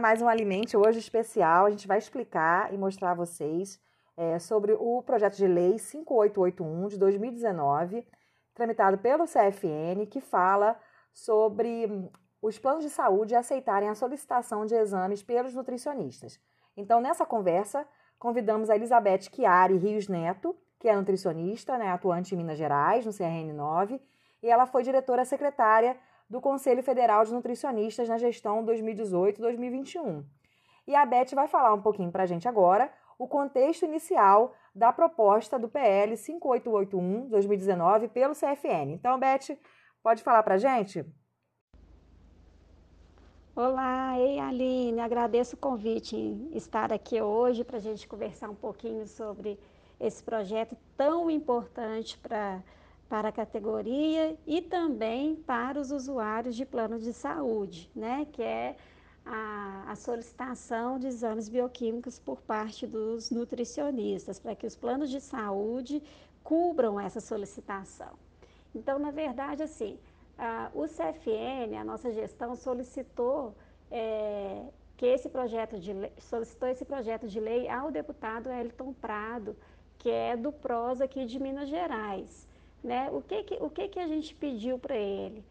mais um Alimente hoje especial. A gente vai explicar e mostrar a vocês é, sobre o projeto de lei 5881 de 2019, tramitado pelo CFN, que fala sobre hum, os planos de saúde aceitarem a solicitação de exames pelos nutricionistas. Então, nessa conversa, convidamos a Elizabeth Chiari Rios Neto, que é nutricionista, né, atuante em Minas Gerais, no CRN 9, e ela foi diretora secretária do Conselho Federal de Nutricionistas na gestão 2018-2021. E a Beth vai falar um pouquinho para a gente agora o contexto inicial da proposta do PL 5881-2019 pelo CFN. Então, Beth, pode falar para a gente? Olá, ei Aline, agradeço o convite em estar aqui hoje para a gente conversar um pouquinho sobre esse projeto tão importante para para a categoria e também para os usuários de plano de saúde, né, que é a, a, solicitação de exames bioquímicos por parte dos nutricionistas, para que os planos de saúde cubram essa solicitação. Então, na verdade, assim, a, o CFN, a nossa gestão, solicitou é, que esse projeto de lei, solicitou esse projeto de lei ao deputado Elton Prado, que é do PROS aqui de Minas Gerais. Né? O, que, que, o que, que a gente pediu para ele?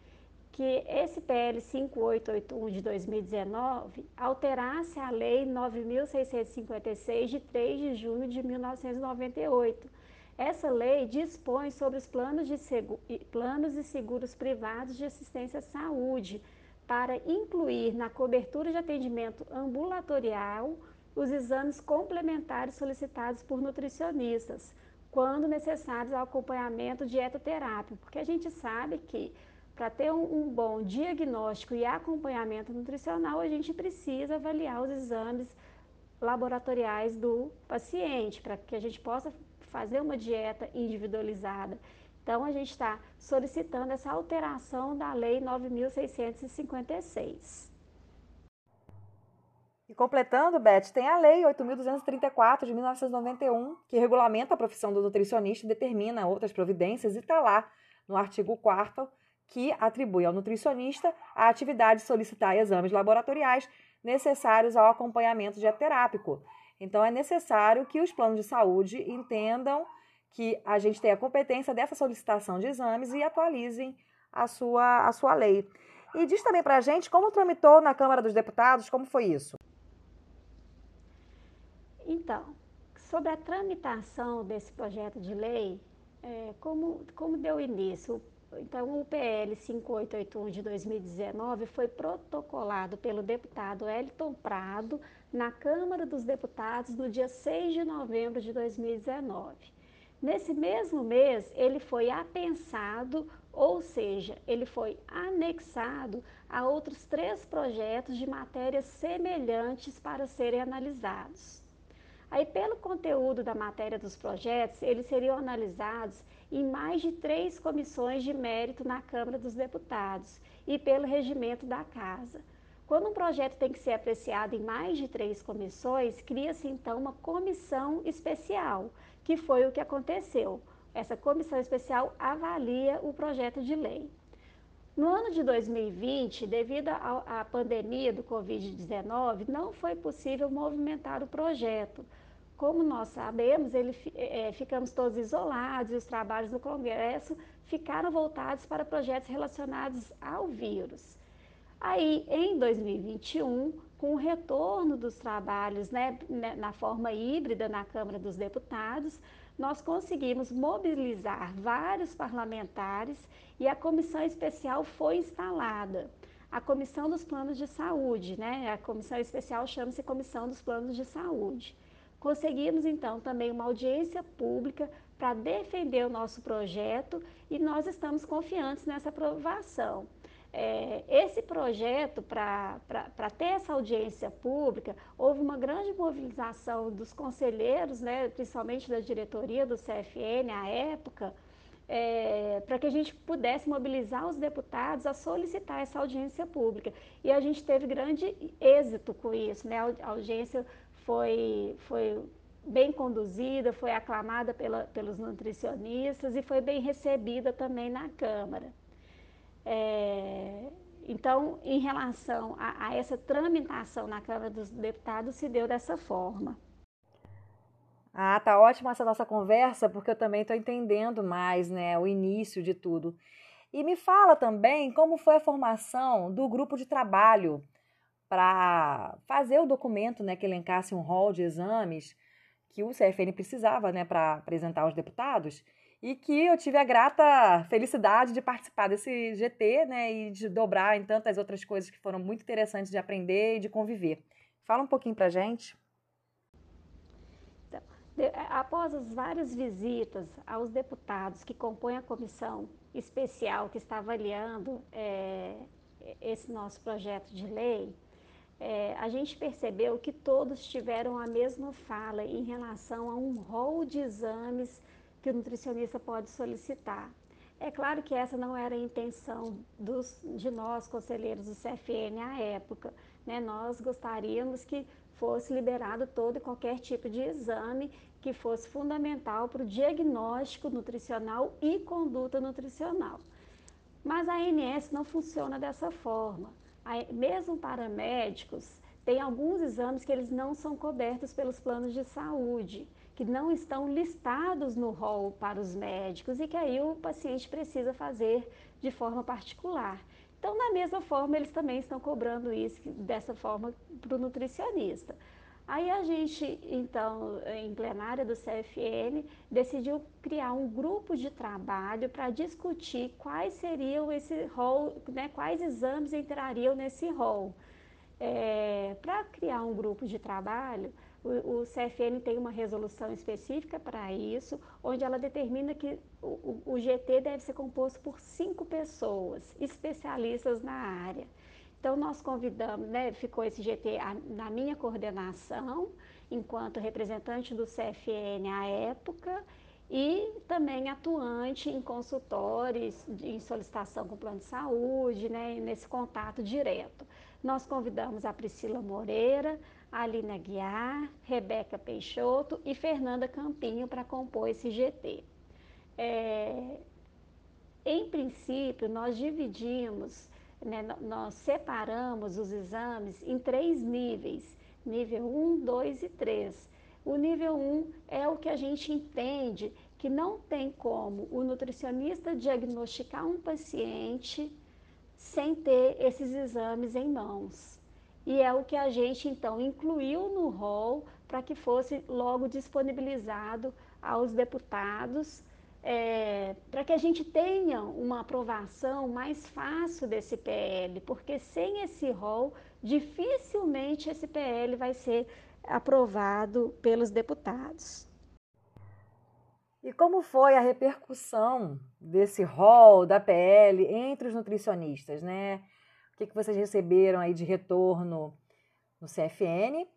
Que esse PL 5881 de 2019 alterasse a Lei 9.656 de 3 de junho de 1998. Essa lei dispõe sobre os planos, de seguro, planos e seguros privados de assistência à saúde, para incluir na cobertura de atendimento ambulatorial os exames complementares solicitados por nutricionistas, quando necessários ao acompanhamento dietoterápico, porque a gente sabe que para ter um, um, bom diagnóstico e acompanhamento nutricional, a gente precisa avaliar os exames laboratoriais do paciente, para que a gente possa fazer uma dieta individualizada. Então, a gente está solicitando essa alteração da Lei 9.656. E completando, Beth, tem a Lei 8.234 de 1991, que regulamenta a profissão do nutricionista e determina outras providências, e está lá no artigo 4 que atribui ao nutricionista a atividade de solicitar exames laboratoriais necessários ao acompanhamento diaterápico. Então, é necessário que os planos de saúde entendam que a gente tem a competência dessa solicitação de exames e atualizem a sua, a sua lei. E diz também para a gente como tramitou na Câmara dos Deputados, como foi isso? Então, sobre a tramitação desse projeto de lei, é, como, como deu início? Então, o PL 5881 de 2019 foi protocolado pelo deputado Elton Prado na Câmara dos Deputados no dia 6 de novembro de 2019. Nesse mesmo mês, ele foi apensado, ou seja, ele foi anexado a outros três projetos de matérias semelhantes para serem analisados. Aí, pelo conteúdo da matéria dos projetos, eles seriam analisados em mais de três comissões de mérito na Câmara dos Deputados e pelo regimento da Casa. Quando um projeto tem que ser apreciado em mais de três comissões, cria-se então uma comissão especial, que foi o que aconteceu. Essa comissão especial avalia o projeto de lei. No ano de 2020, devido à pandemia do Covid-19, não foi possível movimentar o projeto. Como nós sabemos, ele, é, ficamos todos isolados e os trabalhos do Congresso ficaram voltados para projetos relacionados ao vírus. Aí, em 2021, com o retorno dos trabalhos né, na forma híbrida na Câmara dos Deputados, nós conseguimos mobilizar vários parlamentares e a comissão especial foi instalada. A Comissão dos Planos de Saúde, né? A comissão especial chama-se Comissão dos Planos de Saúde. Conseguimos então também uma audiência pública para defender o nosso projeto e nós estamos confiantes nessa aprovação. É, esse projeto, para ter essa audiência pública, houve uma grande mobilização dos conselheiros, né, principalmente da diretoria do CFN à época, é, para que a gente pudesse mobilizar os deputados a solicitar essa audiência pública. E a gente teve grande êxito com isso, né? A audiência foi, foi bem conduzida, foi aclamada pela, pelos nutricionistas e foi bem recebida também na Câmara. É, então, em relação a, a essa tramitação na Câmara dos Deputados, se deu dessa forma. Ah, tá ótima essa nossa conversa, porque eu também estou entendendo mais, né, o início de tudo. E me fala também como foi a formação do grupo de trabalho para fazer o documento, né, que elencasse um rol de exames que o CFN precisava, né, para apresentar aos deputados e que eu tive a grata felicidade de participar desse GT, né, e de dobrar em tantas outras coisas que foram muito interessantes de aprender e de conviver. Fala um pouquinho para gente. Então, após as várias visitas aos deputados que compõem a comissão especial que está avaliando é, esse nosso projeto de lei, é, a gente percebeu que todos tiveram a mesma fala em relação a um rol de exames que o nutricionista pode solicitar. É claro que essa não era a intenção dos, de nós, conselheiros do CFN, à época. Né? Nós gostaríamos que fosse liberado todo e qualquer tipo de exame que fosse fundamental para o diagnóstico nutricional e conduta nutricional. Mas a ANS não funciona dessa forma. Mesmo para médicos, tem alguns exames que eles não são cobertos pelos planos de saúde que não estão listados no rol para os médicos e que aí o paciente precisa fazer de forma particular. Então, da mesma forma, eles também estão cobrando isso dessa forma para o nutricionista. Aí a gente, então, em plenária do CFN, decidiu criar um grupo de trabalho para discutir quais seriam esse rol, né, quais exames entrariam nesse rol. É, para criar um grupo de trabalho, o, o, CFN tem uma resolução específica para isso, onde ela determina que o, o, GT deve ser composto por cinco pessoas, especialistas na área. Então, nós convidamos, né, ficou esse GT a, na minha coordenação, enquanto representante do CFN à época, e também atuante em consultórios, em solicitação com plano de saúde, né, nesse contato direto. Nós convidamos a Priscila Moreira, Alina Guiar, Rebeca Peixoto e Fernanda Campinho para compor esse GT. É, em princípio, nós dividimos, né, nós separamos os exames em três níveis, nível 1, 2 e 3. O nível 1 é o que a gente entende que não tem como o nutricionista diagnosticar um paciente sem ter esses exames em mãos e é o que a gente então incluiu no rol para que fosse logo disponibilizado aos deputados, é, para que a gente tenha uma aprovação mais fácil desse PL, porque sem esse rol, dificilmente esse PL vai ser aprovado pelos deputados. E como foi a repercussão desse rol da PL entre os nutricionistas, né? Que, que vocês receberam aí de retorno no CFN.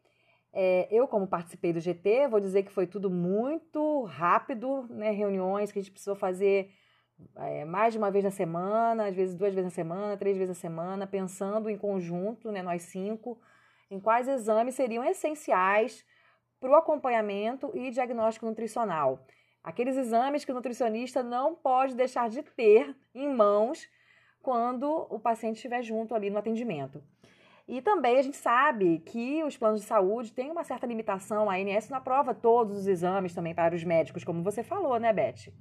É, eu, como participei do GT, vou dizer que foi tudo muito rápido, né? Reuniões que a gente precisou fazer é, mais de uma vez na semana, às vezes duas vezes na semana, três vezes na semana, pensando em conjunto, né, nós cinco, em quais exames seriam essenciais para o acompanhamento e diagnóstico nutricional. Aqueles exames que o nutricionista não pode deixar de ter em mãos quando o paciente estiver junto ali no atendimento. E também a gente sabe que os planos de saúde têm uma certa limitação, a ANS não aprova todos os exames também para os médicos, como você falou, né, Beth?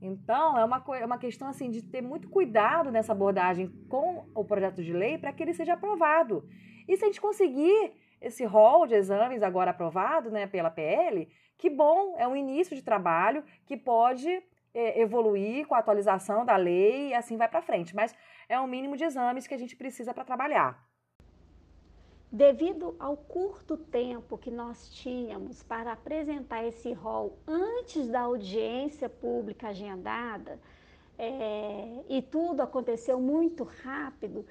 Então, é uma, é uma questão assim de ter muito cuidado nessa abordagem com o projeto de lei para que ele seja aprovado. E se a gente conseguir esse rol de exames agora aprovado né, pela PL, que bom, é um início de trabalho que pode evoluir com a atualização da lei e assim vai para frente. Mas é o mínimo de exames que a gente precisa para trabalhar. Devido ao curto tempo que nós tínhamos para apresentar esse rol antes da audiência pública agendada, é, e tudo aconteceu muito rápido,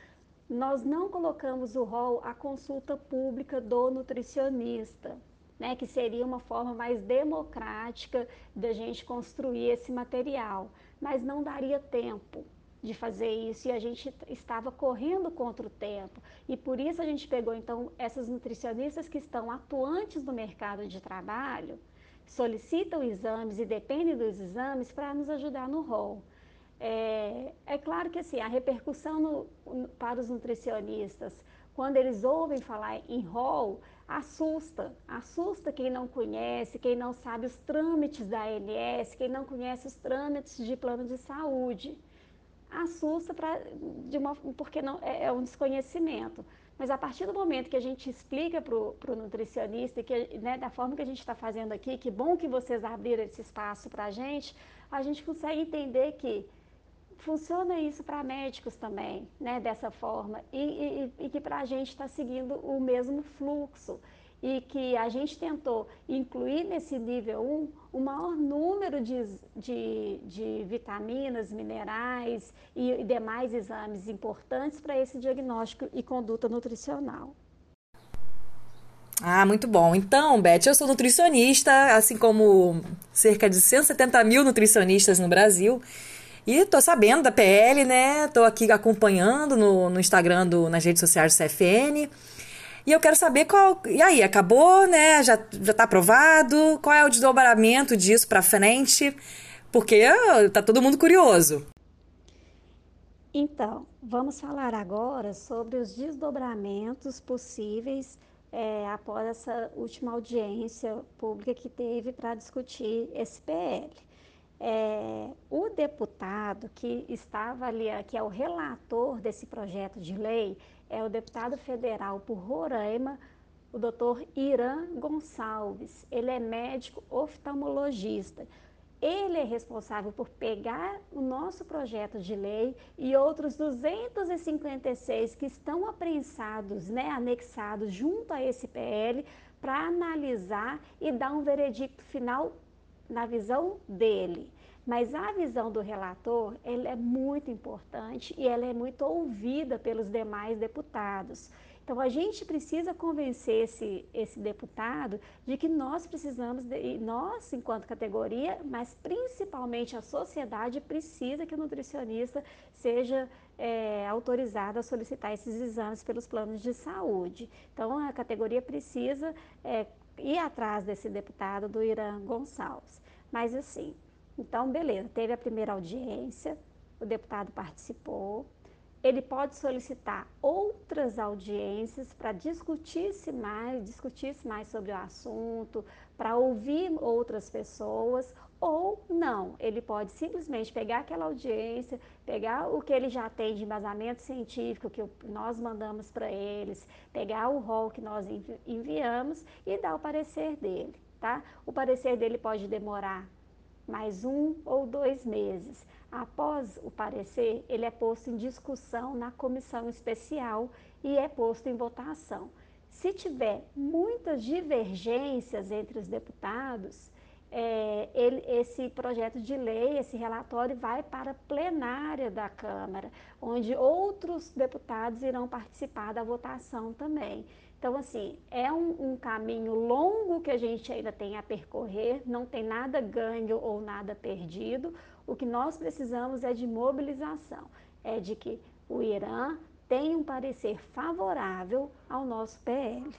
nós não colocamos o rol à consulta pública do nutricionista né, que seria uma forma mais democrática da gente construir esse material. Mas não daria tempo de fazer isso e a gente estava correndo contra o tempo. E por isso a gente pegou então essas nutricionistas que estão atuantes no mercado de trabalho, solicitam exames e dependem dos exames para nos ajudar no rol. É, É claro que assim, a repercussão no, para os nutricionistas, quando eles ouvem falar em rol, assusta. Assusta quem não conhece, quem não sabe os trâmites da ANS, quem não conhece os trâmites de plano de saúde. Assusta pra, de uma, porque não, é, é um desconhecimento. Mas a partir do momento que a gente explica para o nutricionista, que, né, da forma que a gente está fazendo aqui, que bom que vocês abriram esse espaço para a gente, a gente consegue entender que funciona isso para médicos também, né, dessa forma, e, e, e que para a gente está seguindo o mesmo fluxo e que a gente tentou incluir nesse nível 1 o maior número de, de, de vitaminas, minerais e, e demais exames importantes para esse diagnóstico e conduta nutricional. Ah, muito bom. Então, Beth, eu sou nutricionista, assim como cerca de 170 mil nutricionistas no Brasil. E tô sabendo da PL, né? Tô aqui acompanhando no, no Instagram, do, nas redes sociais do CFN. E eu quero saber qual. E aí, acabou, né? Já, já tá aprovado? Qual é o desdobramento disso para frente? Porque tá todo mundo curioso. Então, vamos falar agora sobre os desdobramentos possíveis é, após essa última audiência pública que teve para discutir esse PL. É, o deputado que estava ali, que é o relator desse projeto de lei, é o deputado federal por Roraima, o doutor Irã Gonçalves. Ele é médico oftalmologista. Ele é responsável por pegar o nosso projeto de lei e outros 256 que estão aprensados, né, anexados junto a esse PL, para analisar e dar um veredicto final na visão dele. Mas a visão do relator, ela é muito importante e ela é muito ouvida pelos demais deputados. Então, a gente precisa convencer esse, esse deputado de que nós precisamos, de, nós enquanto categoria, mas principalmente a sociedade, precisa que o nutricionista seja é, autorizado a solicitar esses exames pelos planos de saúde. Então, a categoria precisa é, ir atrás desse deputado do Irã Gonçalves. Mas, assim, então, beleza, teve a primeira audiência, o deputado participou. Ele pode solicitar outras audiências para discutir-se mais, discutir-se mais sobre o assunto, para ouvir outras pessoas, ou não. Ele pode simplesmente pegar aquela audiência, pegar o que ele já tem de embasamento científico que nós mandamos para eles, pegar o rol que nós enviamos e dar o parecer dele, tá? O parecer dele pode demorar mais um ou dois meses. Após o parecer, ele é posto em discussão na comissão especial e é posto em votação. Se tiver muitas divergências entre os deputados, é, ele, esse projeto de lei, esse relatório vai para a plenária da Câmara, onde outros deputados irão participar da votação também. Então, assim, é um, um, caminho longo que a gente ainda tem a percorrer, não tem nada ganho ou nada perdido. O que nós precisamos é de mobilização, é de que o Irã tenha um parecer favorável ao nosso PL.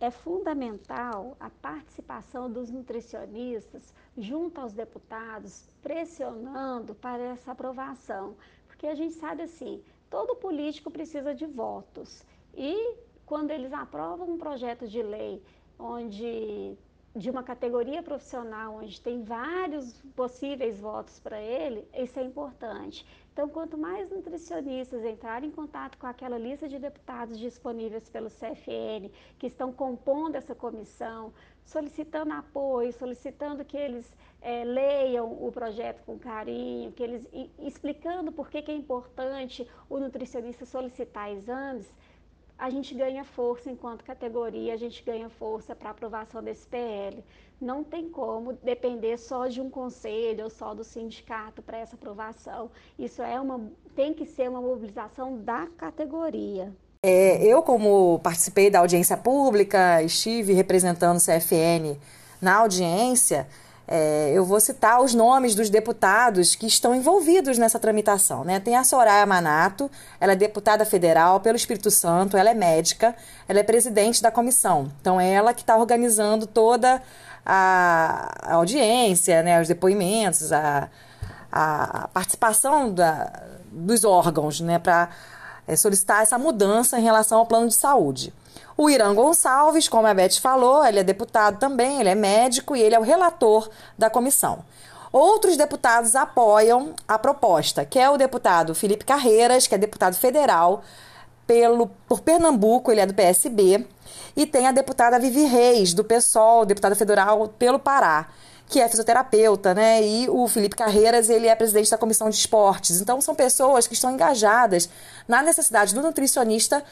É fundamental a participação dos nutricionistas junto aos deputados, pressionando para essa aprovação, porque a gente sabe assim, todo político precisa de votos. E quando eles aprovam um projeto de lei onde de uma categoria profissional onde tem vários possíveis votos para ele, isso é importante. Então, quanto mais nutricionistas entrarem em contato com aquela lista de deputados disponíveis pelo CFN, que estão compondo essa comissão, solicitando apoio, solicitando que eles é, leiam o projeto com carinho, que eles explicando por que, que é importante o nutricionista solicitar exames, a gente ganha força enquanto categoria, a gente ganha força para aprovação desse PL. Não tem como depender só de um conselho ou só do sindicato para essa aprovação. Isso é uma, tem que ser uma mobilização da categoria. É, eu, como participei da audiência pública, estive representando o CFN na audiência, é, eu vou citar os nomes dos deputados que estão envolvidos nessa tramitação. Né? Tem a Soraya Manato, ela é deputada federal pelo Espírito Santo, ela é médica, ela é presidente da comissão. Então, é ela que está organizando toda a, audiência, né, os depoimentos, a a participação da, dos órgãos né, para é, solicitar essa mudança em relação ao plano de saúde. O Irã Gonçalves, como a Beth falou, ele é deputado também, ele é médico e ele é o relator da comissão. Outros deputados apoiam a proposta, que é o deputado Felipe Carreiras, que é deputado federal pelo, por Pernambuco, ele é do PSB, e tem a deputada Vivi Reis, do PSOL, deputada federal pelo Pará, que é fisioterapeuta, né? E o Felipe Carreiras, ele é presidente da Comissão de Esportes. Então, são pessoas que estão engajadas na necessidade do nutricionista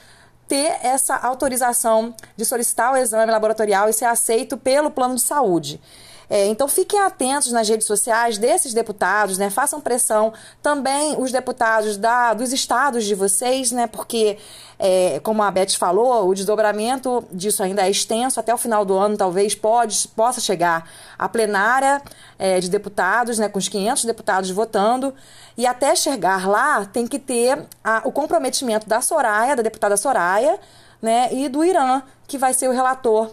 ter essa autorização de solicitar o exame laboratorial e ser aceito pelo plano de saúde. É, então fiquem atentos nas redes sociais desses deputados, né? Façam pressão também os deputados da, dos estados de vocês, né? Porque, é, como a Beth falou, o desdobramento disso ainda é extenso. Até o final do ano, talvez pode, possa chegar à plenária é, de deputados, né? Com os 500 deputados votando. E até chegar lá, tem que ter a, o comprometimento da Soraya, da deputada Soraya, né? E do Irã, que vai ser o relator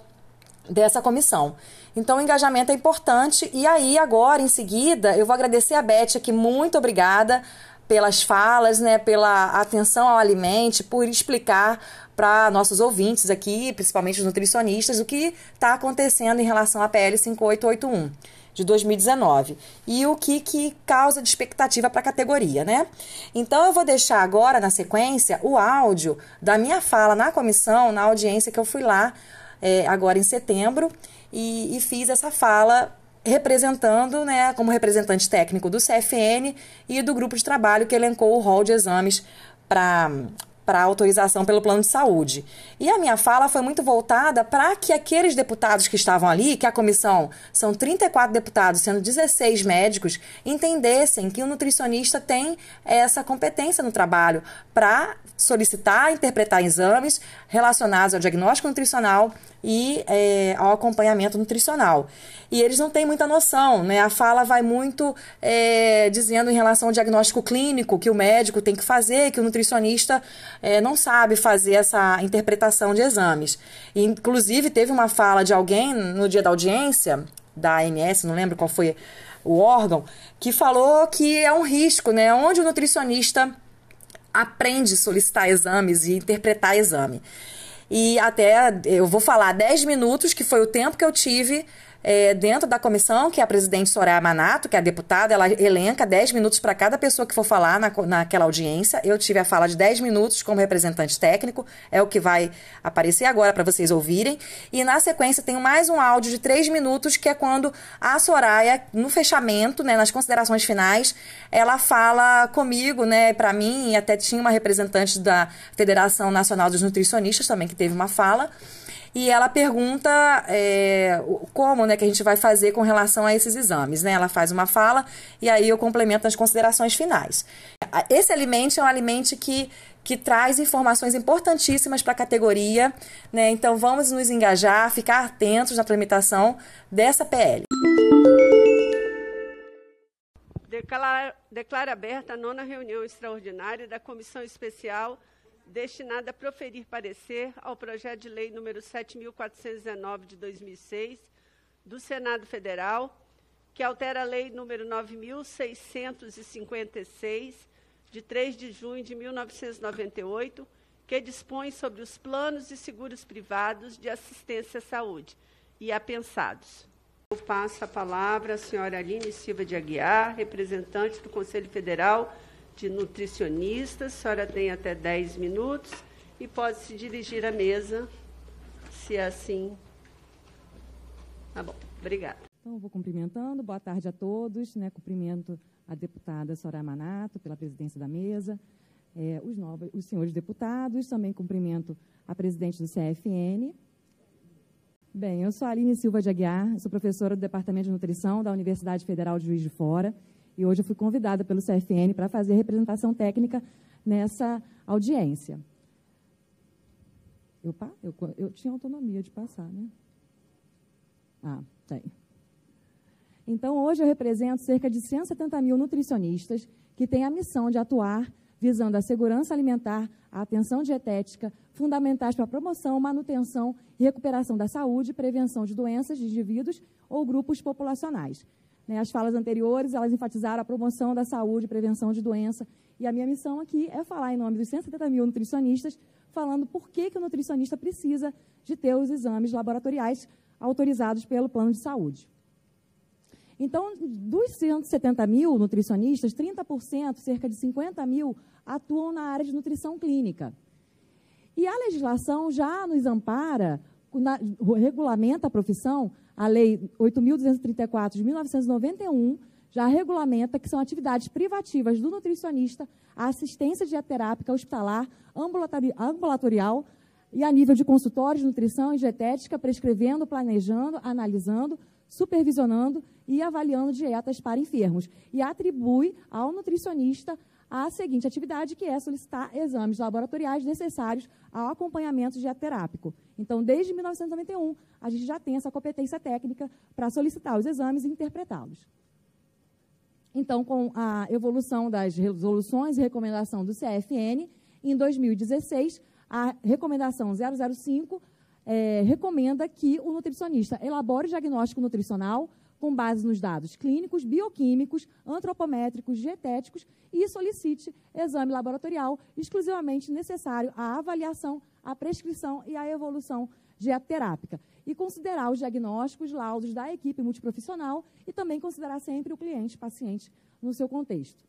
dessa comissão. Então, o engajamento é importante. E aí, agora, em seguida, eu vou agradecer a Beth aqui. Muito obrigada pelas falas, né, pela atenção ao alimento, por explicar para nossos ouvintes aqui, principalmente os nutricionistas, o que está acontecendo em relação à PL 5881 de 2019 e o que, que causa de expectativa para a categoria, né? Então eu vou deixar agora na sequência o áudio da minha fala na comissão, na audiência que eu fui lá é, agora em setembro e, e fiz essa fala representando, né, como representante técnico do CFN e do grupo de trabalho que elencou o rol de exames para para autorização pelo plano de saúde. E a minha fala foi muito voltada para que aqueles deputados que estavam ali, que a comissão são 34 deputados, sendo 16 médicos, entendessem que o nutricionista tem essa competência no trabalho para solicitar, interpretar exames relacionados ao diagnóstico nutricional e é, ao acompanhamento nutricional. E eles não têm muita noção, né? A fala vai muito é, dizendo em relação ao diagnóstico clínico que o médico tem que fazer, que o nutricionista é, não sabe fazer essa interpretação de exames. E, inclusive, teve uma fala de alguém no dia da audiência, da ANS, não lembro qual foi o órgão, que falou que é um risco, né? Onde o nutricionista aprende a solicitar exames e interpretar exame. E até eu vou falar 10 minutos, que foi o tempo que eu tive é, dentro da comissão, que é a presidente Soraya Manato, que é a deputada, ela elenca 10 minutos para cada pessoa que for falar na, naquela audiência. Eu tive a fala de 10 minutos como representante técnico, é o que vai aparecer agora para vocês ouvirem. E na sequência tem mais um áudio de 3 minutos, que é quando a Soraya, no fechamento, né, nas considerações finais, ela fala comigo, né, para mim, e até tinha uma representante da Federação Nacional dos Nutricionistas também que teve uma fala e ela pergunta é, como né, que a gente vai fazer com relação a esses exames. Né? Ela faz uma fala e aí eu complemento nas considerações finais. Esse alimento é um alimento que que traz informações importantíssimas para a categoria, né? Então vamos nos engajar, ficar atentos na tramitação dessa PL. Declara aberta a nona reunião extraordinária da Comissão Especial destinada a proferir parecer ao projeto de lei número 7.419 de 2006 do Senado Federal, que altera a lei número 9.656 de 3 de junho de 1998, que dispõe sobre os planos de seguros privados de assistência à saúde e apensados. Eu passo a palavra à senhora Aline Silva de Aguiar, representante do Conselho Federal de nutricionistas. A senhora tem até 10 minutos e pode se dirigir à mesa, se assim. Tá bom, obrigada. Então, vou cumprimentando. Boa tarde a todos. Né? Cumprimento a deputada Soraya Manato pela presidência da mesa, é, os, novos, os senhores deputados. Também cumprimento a presidente do CFN. Bem, eu sou a Aline Silva de Aguiar, sou professora do Departamento de Nutrição da Universidade Federal de Juiz de Fora. E hoje eu fui convidada pelo CFN para fazer representação técnica nessa audiência. Eu, eu, eu tinha autonomia de passar, né? Ah, tem. Então, hoje eu represento cerca de 170 mil nutricionistas que têm a missão de atuar visando a segurança alimentar, a atenção dietética, fundamentais para a promoção, manutenção e recuperação da saúde prevenção de doenças de indivíduos ou grupos populacionais as falas anteriores, elas enfatizaram a promoção da saúde, prevenção de doença. E a minha missão aqui é falar em nome dos 170 mil nutricionistas, falando por que, que o nutricionista precisa de ter os exames laboratoriais autorizados pelo plano de saúde. Então, dos 170 mil nutricionistas, 30%, cerca de 50 mil, atuam na área de nutrição clínica. E a legislação já nos ampara, regulamenta a profissão, a Lei 8.234 de 1991 já regulamenta que são atividades privativas do nutricionista a assistência dieterápica hospitalar, ambulatorial e a nível de consultórios nutrição e dietética, prescrevendo, planejando, analisando, supervisionando e avaliando dietas para enfermos. E atribui ao nutricionista a seguinte atividade, que é solicitar exames laboratoriais necessários ao acompanhamento dieterápico. Então, desde 1991, a gente já tem essa competência técnica para solicitar os exames e interpretá-los. Então, com a evolução das resoluções e recomendação do CFN, em 2016, a recomendação 005 é, recomenda que o nutricionista elabore o diagnóstico nutricional com base nos dados clínicos, bioquímicos, antropométricos, dietéticos e solicite exame laboratorial exclusivamente necessário à avaliação, à prescrição e à evolução dieterápica. E considerar os diagnósticos, laudos da equipe multiprofissional e também considerar sempre o cliente, paciente, no seu contexto.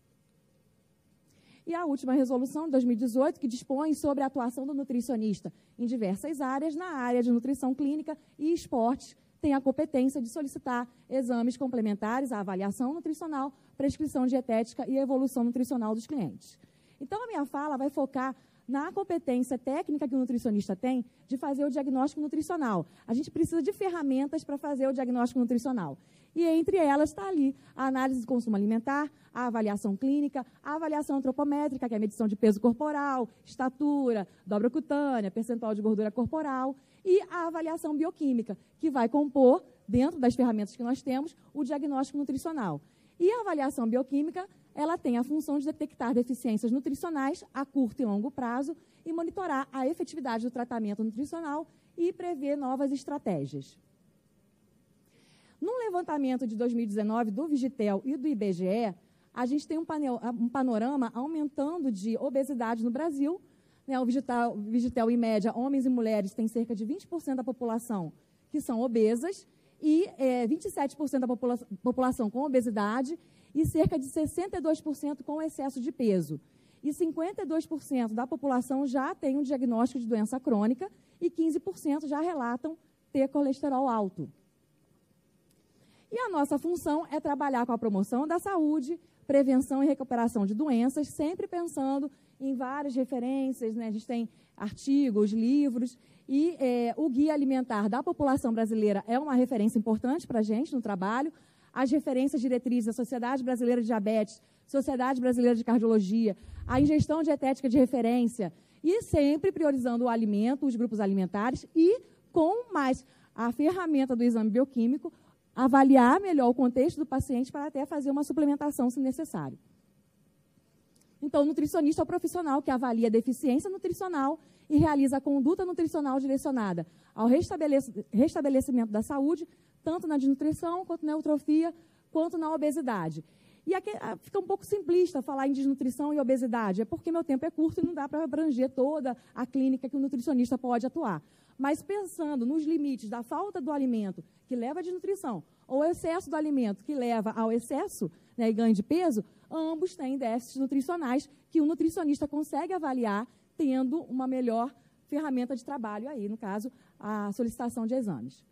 E a última resolução de 2018, que dispõe sobre a atuação do nutricionista em diversas áreas, na área de nutrição clínica e esportes, tem a competência de solicitar exames complementares à avaliação nutricional, prescrição dietética e evolução nutricional dos clientes. Então, a minha fala vai focar na competência técnica que o nutricionista tem de fazer o diagnóstico nutricional. A gente precisa de ferramentas para fazer o diagnóstico nutricional. E entre elas está ali a análise de consumo alimentar, a avaliação clínica, a avaliação antropométrica, que é a medição de peso corporal, estatura, dobra cutânea, percentual de gordura corporal, e a avaliação bioquímica, que vai compor, dentro das ferramentas que nós temos, o diagnóstico nutricional. E a avaliação bioquímica, ela tem a função de detectar deficiências nutricionais a curto e longo prazo e monitorar a efetividade do tratamento nutricional e prever novas estratégias. Num levantamento de 2019 do Vigitel e do IBGE, a gente tem um, um panorama aumentando de obesidade no Brasil. Né? O, Vigitel, em média, homens e mulheres têm cerca de 20% da população que são obesas e é, 27% da popula população com obesidade e cerca de 62% com excesso de peso. E 52% da população já tem um diagnóstico de doença crônica e 15% já relatam ter colesterol alto. E a nossa função é trabalhar com a promoção da saúde, prevenção e recuperação de doenças, sempre pensando em várias referências, né? a gente tem artigos, livros, e é, o Guia Alimentar da População Brasileira é uma referência importante para a gente no trabalho. As referências diretrizes da Sociedade Brasileira de Diabetes, Sociedade Brasileira de Cardiologia, a ingestão dietética de referência, e sempre priorizando o alimento, os grupos alimentares, e com mais a ferramenta do exame bioquímico, avaliar melhor o contexto do paciente para até fazer uma suplementação se necessário. Então, o nutricionista é o profissional que avalia a deficiência nutricional e realiza a conduta nutricional direcionada ao restabelecimento da saúde, tanto na desnutrição, quanto na eutrofia, quanto na obesidade. E aqui ah, fica um pouco simplista falar em desnutrição e obesidade, é porque meu tempo é curto e não dá para abranger toda a clínica que o nutricionista pode atuar. Mas pensando nos limites da falta do alimento que leva à desnutrição, ou excesso do alimento que leva ao excesso né, e ganho de peso, ambos têm déficits nutricionais que o nutricionista consegue avaliar tendo uma melhor ferramenta de trabalho aí, no caso, a solicitação de exames.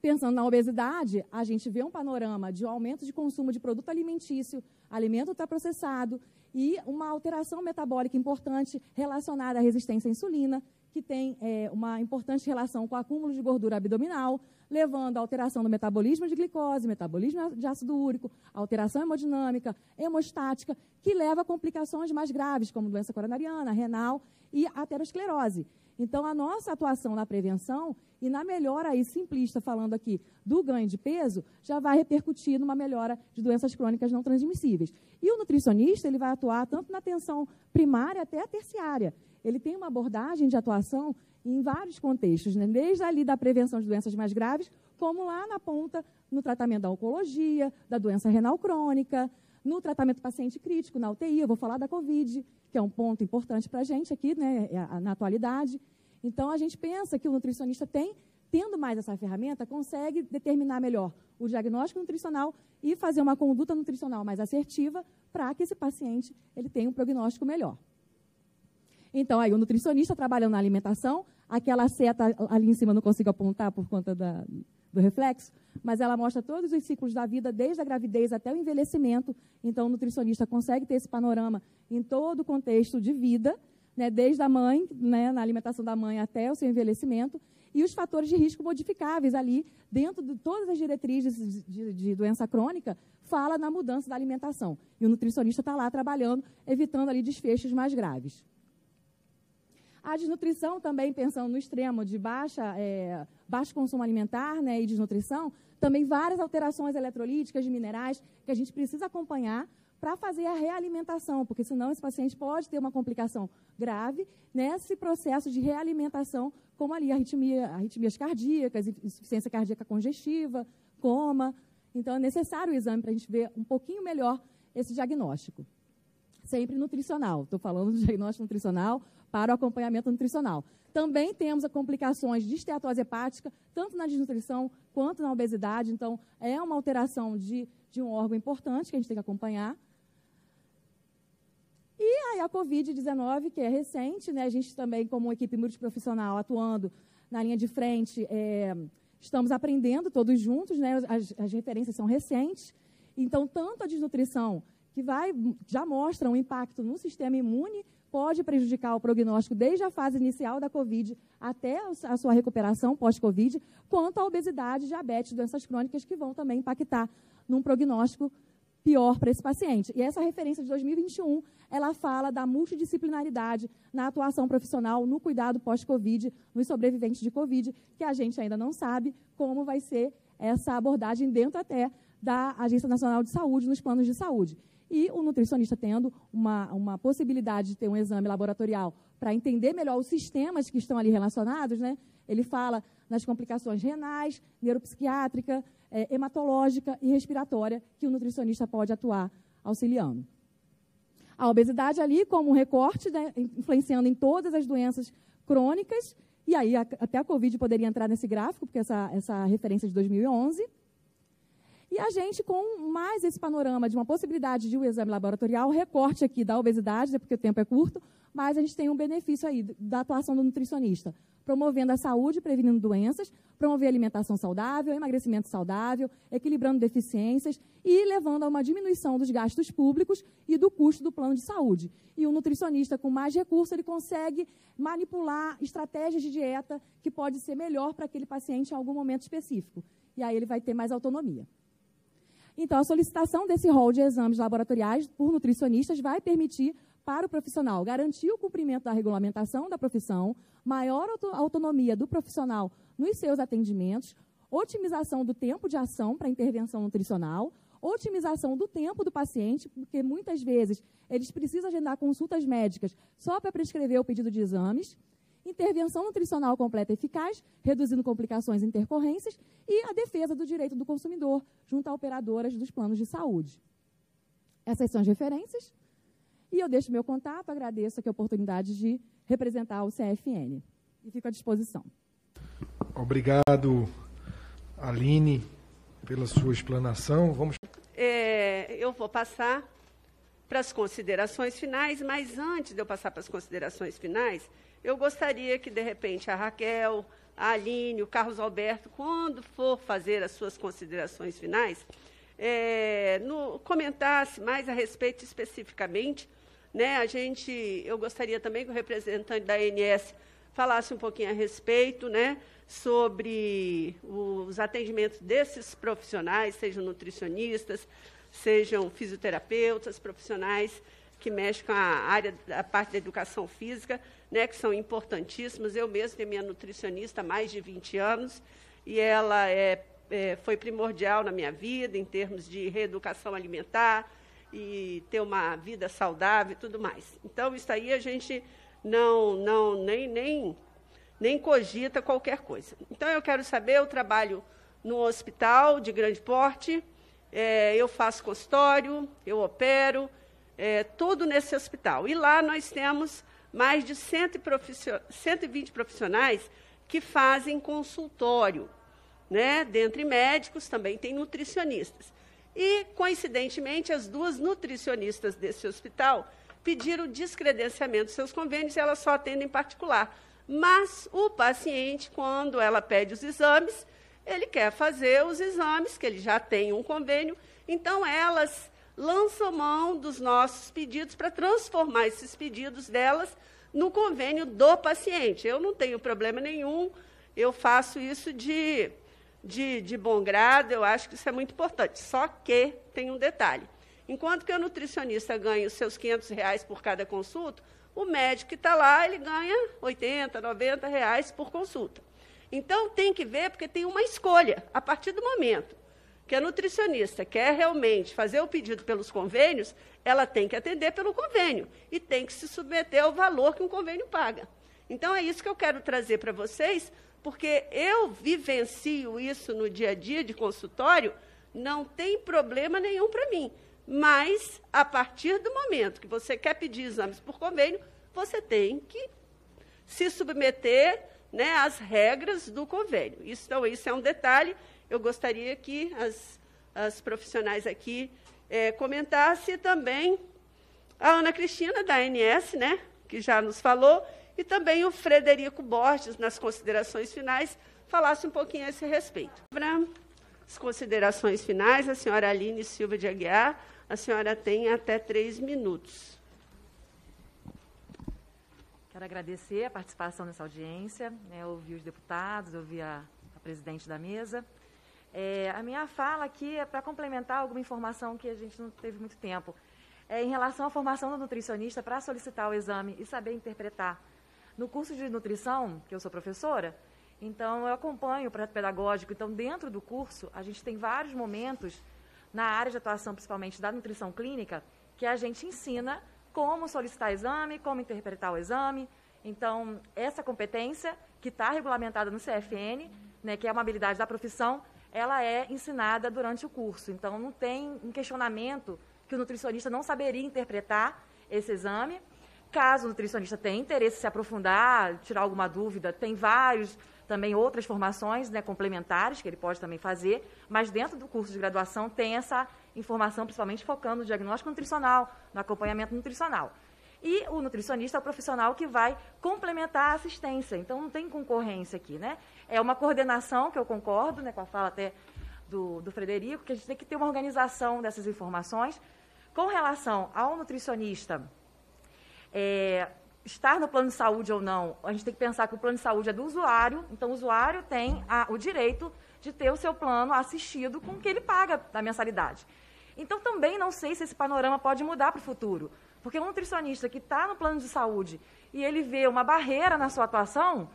Pensando na obesidade, a gente vê um panorama de um aumento de consumo de produto alimentício, alimento ultraprocessado e uma alteração metabólica importante relacionada à resistência à insulina, que tem é, uma importante relação com o acúmulo de gordura abdominal, levando à alteração do metabolismo de glicose, metabolismo de ácido úrico, alteração hemodinâmica, hemostática, que leva a complicações mais graves, como doença coronariana, renal e aterosclerose. Então, a nossa atuação na prevenção e na melhora aí simplista, falando aqui do ganho de peso, já vai repercutir numa melhora de doenças crônicas não transmissíveis. E o nutricionista, ele vai atuar tanto na atenção primária até a terciária ele tem uma abordagem de atuação em vários contextos, né? desde ali da prevenção de doenças mais graves, como lá na ponta, no tratamento da oncologia, da doença renal crônica, no tratamento do paciente crítico, na UTI, eu vou falar da Covid, que é um ponto importante para a gente aqui, né, é na atualidade. Então, a gente pensa que o nutricionista tem, tendo mais essa ferramenta, consegue determinar melhor o diagnóstico nutricional e fazer uma conduta nutricional mais assertiva para que esse paciente ele tenha um prognóstico melhor. Então, aí o nutricionista trabalhando na alimentação, aquela seta ali em cima não consigo apontar por conta da, do reflexo, mas ela mostra todos os ciclos da vida, desde a gravidez até o envelhecimento. Então, o nutricionista consegue ter esse panorama em todo o contexto de vida, né, desde a mãe, né, na alimentação da mãe até o seu envelhecimento, e os fatores de risco modificáveis ali, dentro de todas as diretrizes de, de doença crônica, fala na mudança da alimentação. E o nutricionista está lá trabalhando, evitando ali desfechos mais graves. A desnutrição também, pensando no extremo de baixa, é, baixo consumo alimentar né, e desnutrição, também várias alterações eletrolíticas de minerais que a gente precisa acompanhar para fazer a realimentação, porque senão esse paciente pode ter uma complicação grave nesse processo de realimentação, como ali arritmia, arritmias cardíacas, insuficiência cardíaca congestiva, coma. Então, é necessário o exame para a gente ver um pouquinho melhor esse diagnóstico. Sempre nutricional. Estou falando do diagnóstico nutricional para o acompanhamento nutricional. Também temos complicações de esteatose hepática, tanto na desnutrição quanto na obesidade. Então, é uma alteração de, de um órgão importante que a gente tem que acompanhar. E aí a Covid-19, que é recente, né? a gente também, como equipe multiprofissional, atuando na linha de frente, é, estamos aprendendo todos juntos, né? as, as referências são recentes. Então, tanto a desnutrição, que vai, já mostra um impacto no sistema imune, pode prejudicar o prognóstico desde a fase inicial da Covid até a sua recuperação pós-Covid, quanto a obesidade, diabetes, doenças crônicas que vão também impactar num prognóstico pior para esse paciente. E essa referência de 2021, ela fala da multidisciplinaridade na atuação profissional no cuidado pós-Covid, nos sobreviventes de Covid, que a gente ainda não sabe como vai ser essa abordagem dentro até da Agência Nacional de Saúde, nos planos de saúde. E o nutricionista tendo uma, uma possibilidade de ter um exame laboratorial para entender melhor os sistemas que estão ali relacionados, né? Ele fala nas complicações renais, neuropsiquiátrica, é, hematológica e respiratória que o nutricionista pode atuar auxiliando. A obesidade ali como um recorte, né, influenciando em todas as doenças crônicas, e aí a, até a Covid poderia entrar nesse gráfico, porque essa, essa referência é de 2011. E a gente, com mais esse panorama de uma possibilidade de um exame laboratorial, recorte aqui da obesidade, né, porque o tempo é curto, mas a gente tem um benefício aí da atuação do nutricionista, promovendo a saúde, prevenindo doenças, promover alimentação saudável, emagrecimento saudável, equilibrando deficiências e levando a uma diminuição dos gastos públicos e do custo do plano de saúde. E o nutricionista, com mais recursos, ele consegue manipular estratégias de dieta que pode ser melhor para aquele paciente em algum momento específico. E aí ele vai ter mais autonomia. Então, a solicitação desse rol de exames laboratoriais por nutricionistas vai permitir para o profissional garantir o cumprimento da regulamentação da profissão, maior autonomia do profissional nos seus atendimentos, otimização do tempo de ação para intervenção nutricional, otimização do tempo do paciente, porque muitas vezes eles precisam agendar consultas médicas só para prescrever o pedido de exames, intervenção nutricional completa e eficaz, reduzindo complicações e intercorrências, e a defesa do direito do consumidor, junto a operadoras dos planos de saúde. Essas são as referências. E eu deixo meu contato, agradeço aqui a oportunidade de representar o CFN. E fico à disposição. Obrigado, Aline, pela sua explanação. Vamos. É, eu vou passar para as considerações finais, mas antes de eu passar para as considerações finais, eu gostaria que, de repente, a Raquel, a Aline, o Carlos Alberto, quando for fazer as suas considerações finais, é, no, comentasse mais a respeito especificamente. Né, a gente, eu gostaria também que o representante da ANS falasse um pouquinho a respeito né, sobre os atendimentos desses profissionais, sejam nutricionistas, sejam fisioterapeutas, profissionais que mexem com a área, a parte da educação física, né, que são importantíssimas. Eu mesma tenho minha nutricionista há mais de 20 anos e ela é, é, foi primordial na minha vida em termos de reeducação alimentar e ter uma vida saudável e tudo mais. Então, isso aí a gente não, não nem, nem, nem cogita qualquer coisa. Então, eu quero saber o trabalho no hospital de grande porte, é, eu faço consultório, eu opero, é, tudo nesse hospital. E lá nós temos mais de 120 profissionais que fazem consultório. Né? Dentre médicos, também tem nutricionistas. E, coincidentemente, as duas nutricionistas desse hospital pediram descredenciamento dos seus convênios e elas só atendem particular. Mas o paciente, quando ela pede os exames, ele quer fazer os exames, que ele já tem um convênio, então elas lançam mão dos nossos pedidos para transformar esses pedidos delas no convênio do paciente. Eu não tenho problema nenhum, eu faço isso de, de, de bom grado, eu acho que isso é muito importante. Só que tem um detalhe. Enquanto que o nutricionista ganha os seus 500 reais por cada consulta, o médico que está lá, ele ganha 80, 90 reais por consulta. Então, tem que ver, porque tem uma escolha. A partir do momento que a nutricionista quer realmente fazer o pedido pelos convênios, ela tem que atender pelo convênio e tem que se submeter ao valor que um convênio paga. Então, é isso que eu quero trazer para vocês, porque eu vivencio isso no dia a dia de consultório, não tem problema nenhum para mim. Mas, a partir do momento que você quer pedir exames por convênio, você tem que se submeter né, às regras do convênio. Isso, então, isso é um detalhe. Eu gostaria que as, as profissionais aqui é, comentassem também a Ana Cristina, da ANS, né, que já nos falou, e também o Frederico Borges, nas considerações finais, falasse um pouquinho a esse respeito. Para as considerações finais, a senhora Aline Silva de Aguiar, a senhora tem até três minutos. Quero agradecer a participação nessa audiência, né, ouvir os deputados, ouvir a, a presidente da mesa. É, a minha fala aqui é para complementar alguma informação que a gente não teve muito tempo. É, em relação à formação do nutricionista para solicitar o exame e saber interpretar. No curso de nutrição, que eu sou professora, então eu acompanho o projeto pedagógico. Então, dentro do curso, a gente tem vários momentos na área de atuação, principalmente da nutrição clínica, que a gente ensina como solicitar exame, como interpretar o exame. Então, essa competência, que está regulamentada no CFN, né, que é uma habilidade da profissão, ela é ensinada durante o curso. Então, não tem um questionamento que o nutricionista não saberia interpretar esse exame. Caso o nutricionista tenha interesse em se aprofundar, tirar alguma dúvida, tem vários também outras formações né, complementares que ele pode também fazer, mas dentro do curso de graduação tem essa informação, principalmente focando no diagnóstico nutricional, no acompanhamento nutricional. E o nutricionista é o profissional que vai complementar a assistência. Então, não tem concorrência aqui, né? É uma coordenação, que eu concordo né, com a fala até do, do Frederico, que a gente tem que ter uma organização dessas informações. Com relação ao nutricionista, é, estar no plano de saúde ou não, a gente tem que pensar que o plano de saúde é do usuário, então o usuário tem a, o direito de ter o seu plano assistido com o que ele paga da mensalidade. Então também não sei se esse panorama pode mudar para o futuro, porque um nutricionista que está no plano de saúde e ele vê uma barreira na sua atuação,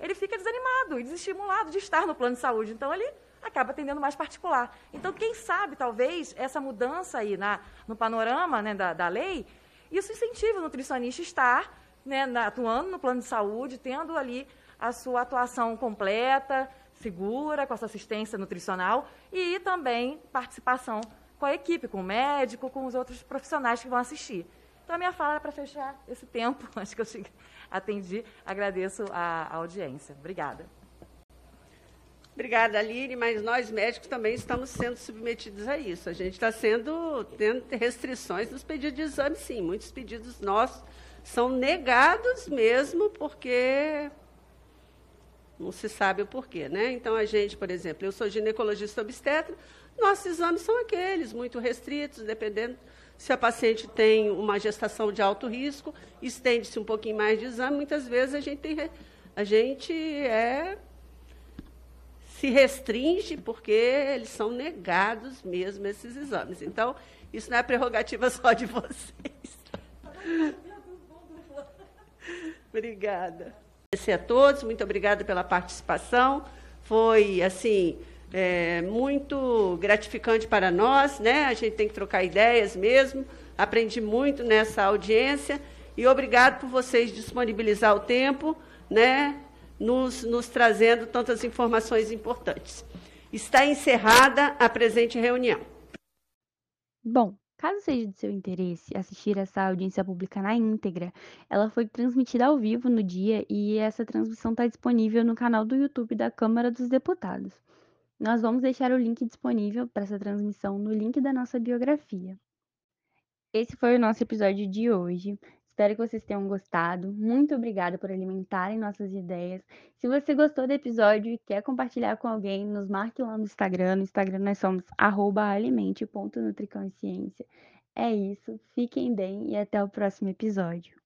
ele fica desanimado e desestimulado de estar no plano de saúde. Então ele acaba atendendo mais particular. Então, quem sabe, talvez, essa mudança aí na, no panorama né, da, da lei isso incentiva o nutricionista a estar né, na, atuando no plano de saúde, tendo ali a sua atuação completa, segura, com essa assistência nutricional e também participação com a equipe, com o médico, com os outros profissionais que vão assistir. Então, a minha fala é para fechar esse tempo. Acho que eu atendi. Agradeço a, a audiência. Obrigada. Obrigada, Aline, mas nós médicos também estamos sendo submetidos a isso. A gente está sendo tendo restrições nos pedidos de exame, sim. Muitos pedidos nossos são negados mesmo porque não se sabe o porquê, né? Então a gente, por exemplo, eu sou ginecologista obstetra, nossos exames são aqueles, muito restritos, dependendo se a paciente tem uma gestação de alto risco, estende-se um pouquinho mais de exame, muitas vezes a gente tem a gente é se restringe porque eles são negados mesmo esses exames. Então, isso não é prerrogativa só de vocês. obrigada. Agradecer a todos, muito obrigada pela participação. Foi, assim, é, muito gratificante para nós, né? A gente tem que trocar ideias mesmo. Aprendi muito nessa audiência e obrigado por vocês disponibilizar o tempo, né? nos, nos trazendo tantas informações importantes. Está encerrada a presente reunião. Bom, caso seja de seu interesse assistir essa audiência pública na íntegra, ela foi transmitida ao vivo no dia e essa transmissão está disponível no canal do YouTube da Câmara dos Deputados. Nós vamos deixar o link disponível para essa transmissão no link da nossa biografia. Esse foi o nosso episódio de hoje. Espero que vocês tenham gostado. Muito obrigada por alimentarem nossas ideias. Se você gostou do episódio e quer compartilhar com alguém, nos marque lá no Instagram. No Instagram nós somos alimente.nutriconsciência. É isso. Fiquem bem e até o próximo episódio.